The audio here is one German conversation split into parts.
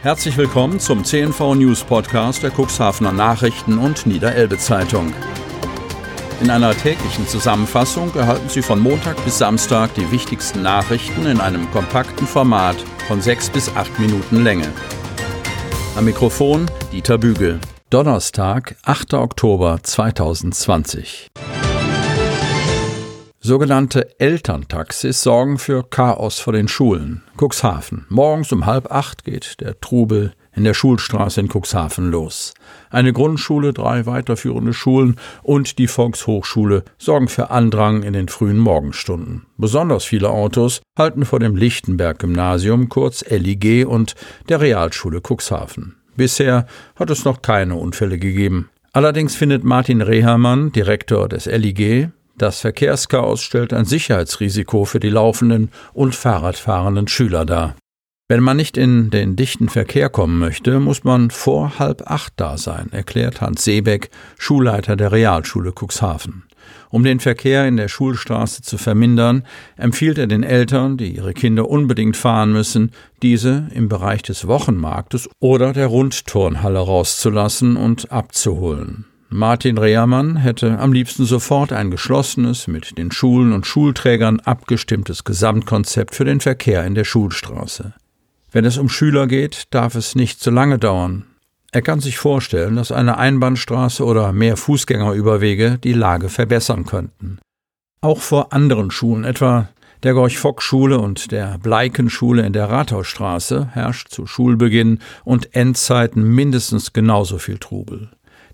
Herzlich willkommen zum CNV News Podcast der Cuxhavener Nachrichten und Niederelbe Zeitung. In einer täglichen Zusammenfassung erhalten Sie von Montag bis Samstag die wichtigsten Nachrichten in einem kompakten Format von sechs bis acht Minuten Länge. Am Mikrofon Dieter Bügel. Donnerstag, 8. Oktober 2020. Sogenannte Elterntaxis sorgen für Chaos vor den Schulen. Cuxhaven. Morgens um halb acht geht der Trubel in der Schulstraße in Cuxhaven los. Eine Grundschule, drei weiterführende Schulen und die Volkshochschule sorgen für Andrang in den frühen Morgenstunden. Besonders viele Autos halten vor dem Lichtenberg-Gymnasium, kurz LIG, und der Realschule Cuxhaven. Bisher hat es noch keine Unfälle gegeben. Allerdings findet Martin Rehermann, Direktor des LIG, das Verkehrschaos stellt ein Sicherheitsrisiko für die laufenden und Fahrradfahrenden Schüler dar. Wenn man nicht in den dichten Verkehr kommen möchte, muss man vor halb acht da sein, erklärt Hans Seebeck, Schulleiter der Realschule Cuxhaven. Um den Verkehr in der Schulstraße zu vermindern, empfiehlt er den Eltern, die ihre Kinder unbedingt fahren müssen, diese im Bereich des Wochenmarktes oder der Rundturnhalle rauszulassen und abzuholen. Martin Rehermann hätte am liebsten sofort ein geschlossenes, mit den Schulen und Schulträgern abgestimmtes Gesamtkonzept für den Verkehr in der Schulstraße. Wenn es um Schüler geht, darf es nicht zu lange dauern. Er kann sich vorstellen, dass eine Einbahnstraße oder mehr Fußgängerüberwege die Lage verbessern könnten. Auch vor anderen Schulen, etwa der Gorch-Fock-Schule und der Bleiken-Schule in der Rathausstraße, herrscht zu Schulbeginn und Endzeiten mindestens genauso viel Trubel.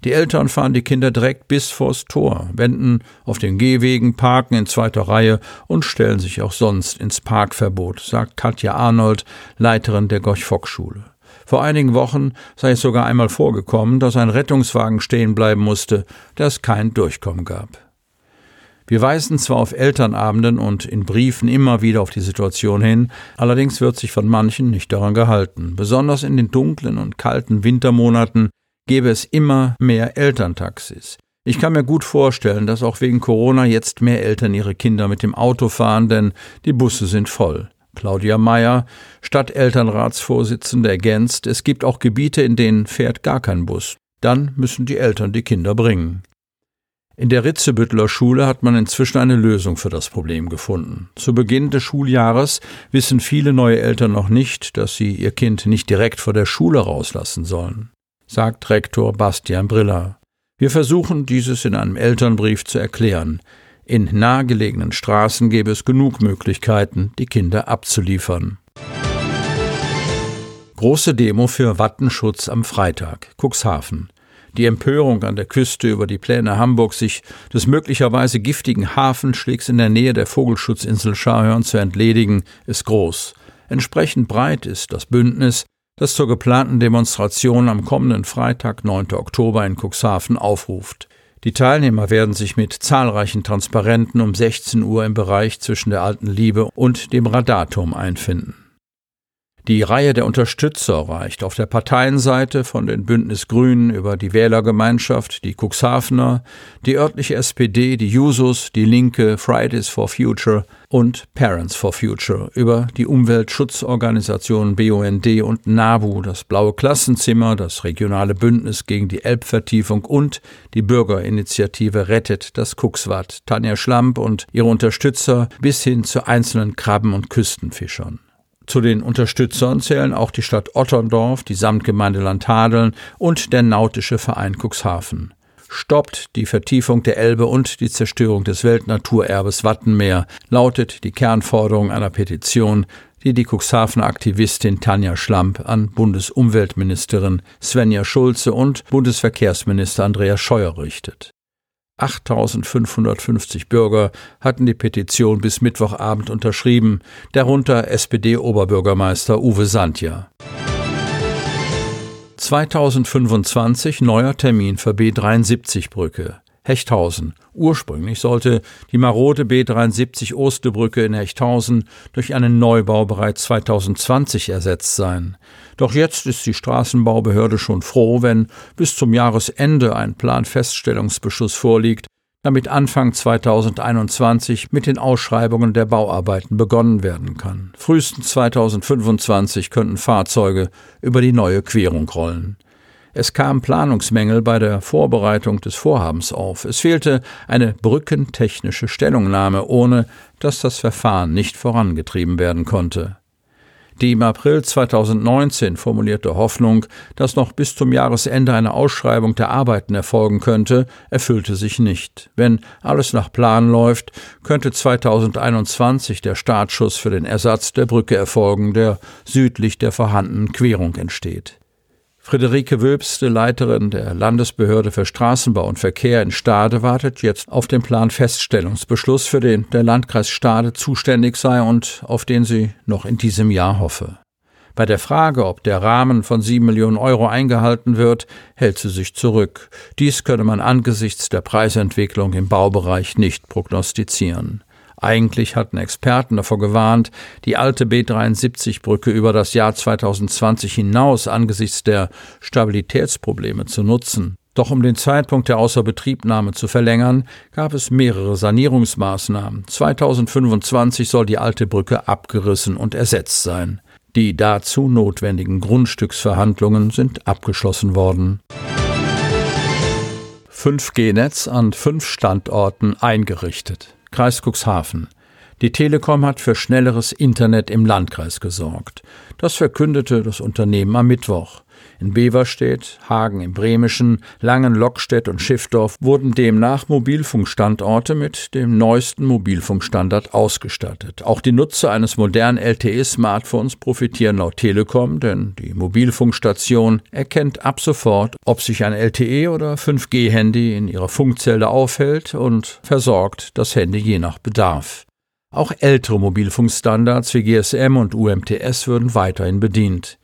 Die Eltern fahren die Kinder direkt bis vors Tor, wenden auf den Gehwegen, parken in zweiter Reihe und stellen sich auch sonst ins Parkverbot, sagt Katja Arnold, Leiterin der Gorch-Fock-Schule. Vor einigen Wochen sei es sogar einmal vorgekommen, dass ein Rettungswagen stehen bleiben musste, da es kein Durchkommen gab. Wir weisen zwar auf Elternabenden und in Briefen immer wieder auf die Situation hin, allerdings wird sich von manchen nicht daran gehalten. Besonders in den dunklen und kalten Wintermonaten gäbe es immer mehr Elterntaxis. Ich kann mir gut vorstellen, dass auch wegen Corona jetzt mehr Eltern ihre Kinder mit dem Auto fahren, denn die Busse sind voll. Claudia Meyer, Stadtelternratsvorsitzende, ergänzt, es gibt auch Gebiete, in denen fährt gar kein Bus. Dann müssen die Eltern die Kinder bringen. In der Ritzebüttler Schule hat man inzwischen eine Lösung für das Problem gefunden. Zu Beginn des Schuljahres wissen viele neue Eltern noch nicht, dass sie ihr Kind nicht direkt vor der Schule rauslassen sollen sagt Rektor Bastian Briller. Wir versuchen dieses in einem Elternbrief zu erklären. In nahegelegenen Straßen gäbe es genug Möglichkeiten, die Kinder abzuliefern. Große Demo für Wattenschutz am Freitag, Cuxhaven. Die Empörung an der Küste über die Pläne Hamburg, sich des möglicherweise giftigen Hafenschlägs in der Nähe der Vogelschutzinsel Scharhorn zu entledigen, ist groß. Entsprechend breit ist das Bündnis, das zur geplanten Demonstration am kommenden Freitag, 9. Oktober in Cuxhaven aufruft. Die Teilnehmer werden sich mit zahlreichen Transparenten um 16 Uhr im Bereich zwischen der Alten Liebe und dem Radarturm einfinden. Die Reihe der Unterstützer reicht. Auf der Parteienseite von den Bündnis Grünen über die Wählergemeinschaft, die Cuxhavener, die örtliche SPD, die Jusos, die Linke, Fridays for Future und Parents for Future. Über die Umweltschutzorganisationen BUND und NABU, das Blaue Klassenzimmer, das regionale Bündnis gegen die Elbvertiefung und die Bürgerinitiative Rettet das Cuxwad, Tanja Schlamp und ihre Unterstützer bis hin zu einzelnen Krabben- und Küstenfischern. Zu den Unterstützern zählen auch die Stadt Otterndorf, die Samtgemeinde Landhadeln und der Nautische Verein Cuxhaven. Stoppt die Vertiefung der Elbe und die Zerstörung des Weltnaturerbes Wattenmeer, lautet die Kernforderung einer Petition, die die Cuxhavener Aktivistin Tanja Schlamp an Bundesumweltministerin Svenja Schulze und Bundesverkehrsminister Andreas Scheuer richtet. 8550 Bürger hatten die Petition bis Mittwochabend unterschrieben, darunter SPD-Oberbürgermeister Uwe Sandja. 2025 neuer Termin für B73-Brücke. Hechthausen. Ursprünglich sollte die marode B73 Ostebrücke in Hechthausen durch einen Neubau bereits 2020 ersetzt sein. Doch jetzt ist die Straßenbaubehörde schon froh, wenn bis zum Jahresende ein Planfeststellungsbeschluss vorliegt, damit Anfang 2021 mit den Ausschreibungen der Bauarbeiten begonnen werden kann. Frühestens 2025 könnten Fahrzeuge über die neue Querung rollen. Es kam Planungsmängel bei der Vorbereitung des Vorhabens auf. Es fehlte eine brückentechnische Stellungnahme, ohne dass das Verfahren nicht vorangetrieben werden konnte. Die im April 2019 formulierte Hoffnung, dass noch bis zum Jahresende eine Ausschreibung der Arbeiten erfolgen könnte, erfüllte sich nicht. Wenn alles nach Plan läuft, könnte 2021 der Startschuss für den Ersatz der Brücke erfolgen, der südlich der vorhandenen Querung entsteht. Friederike Wülpste, Leiterin der Landesbehörde für Straßenbau und Verkehr in Stade, wartet jetzt auf den Planfeststellungsbeschluss, für den der Landkreis Stade zuständig sei und auf den sie noch in diesem Jahr hoffe. Bei der Frage, ob der Rahmen von sieben Millionen Euro eingehalten wird, hält sie sich zurück. Dies könne man angesichts der Preisentwicklung im Baubereich nicht prognostizieren. Eigentlich hatten Experten davor gewarnt, die alte B73-Brücke über das Jahr 2020 hinaus angesichts der Stabilitätsprobleme zu nutzen. Doch um den Zeitpunkt der Außerbetriebnahme zu verlängern, gab es mehrere Sanierungsmaßnahmen. 2025 soll die alte Brücke abgerissen und ersetzt sein. Die dazu notwendigen Grundstücksverhandlungen sind abgeschlossen worden. 5G-Netz an fünf Standorten eingerichtet. Kreis Cuxhaven. Die Telekom hat für schnelleres Internet im Landkreis gesorgt. Das verkündete das Unternehmen am Mittwoch. In Beverstedt, Hagen im Bremischen, Langen, Lockstedt und Schiffdorf wurden demnach Mobilfunkstandorte mit dem neuesten Mobilfunkstandard ausgestattet. Auch die Nutzer eines modernen LTE-Smartphones profitieren laut Telekom, denn die Mobilfunkstation erkennt ab sofort, ob sich ein LTE- oder 5G-Handy in ihrer Funkzelle aufhält und versorgt das Handy je nach Bedarf. Auch ältere Mobilfunkstandards wie GSM und UMTS würden weiterhin bedient.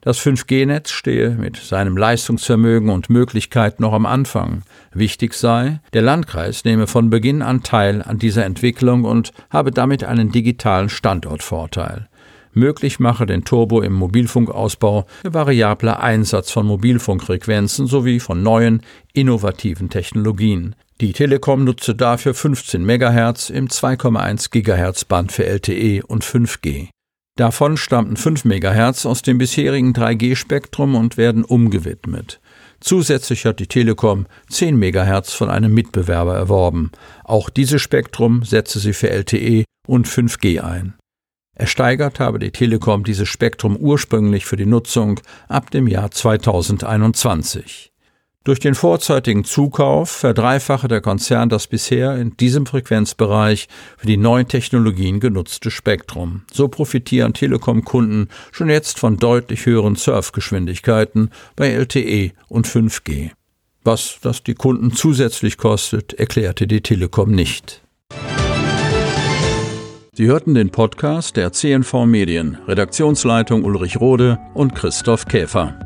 Das 5G-Netz stehe mit seinem Leistungsvermögen und Möglichkeiten noch am Anfang. Wichtig sei, der Landkreis nehme von Beginn an teil an dieser Entwicklung und habe damit einen digitalen Standortvorteil. Möglich mache den Turbo im Mobilfunkausbau der variable Einsatz von Mobilfunkfrequenzen sowie von neuen, innovativen Technologien. Die Telekom nutze dafür 15 MHz im 2,1 GHz Band für LTE und 5G. Davon stammten 5 MHz aus dem bisherigen 3G-Spektrum und werden umgewidmet. Zusätzlich hat die Telekom 10 MHz von einem Mitbewerber erworben. Auch dieses Spektrum setze sie für LTE und 5G ein. Ersteigert habe die Telekom dieses Spektrum ursprünglich für die Nutzung ab dem Jahr 2021. Durch den vorzeitigen Zukauf verdreifache der Konzern das bisher in diesem Frequenzbereich für die neuen Technologien genutzte Spektrum. So profitieren Telekom-Kunden schon jetzt von deutlich höheren Surfgeschwindigkeiten bei LTE und 5G. Was das die Kunden zusätzlich kostet, erklärte die Telekom nicht. Sie hörten den Podcast der CNV Medien, Redaktionsleitung Ulrich Rode und Christoph Käfer.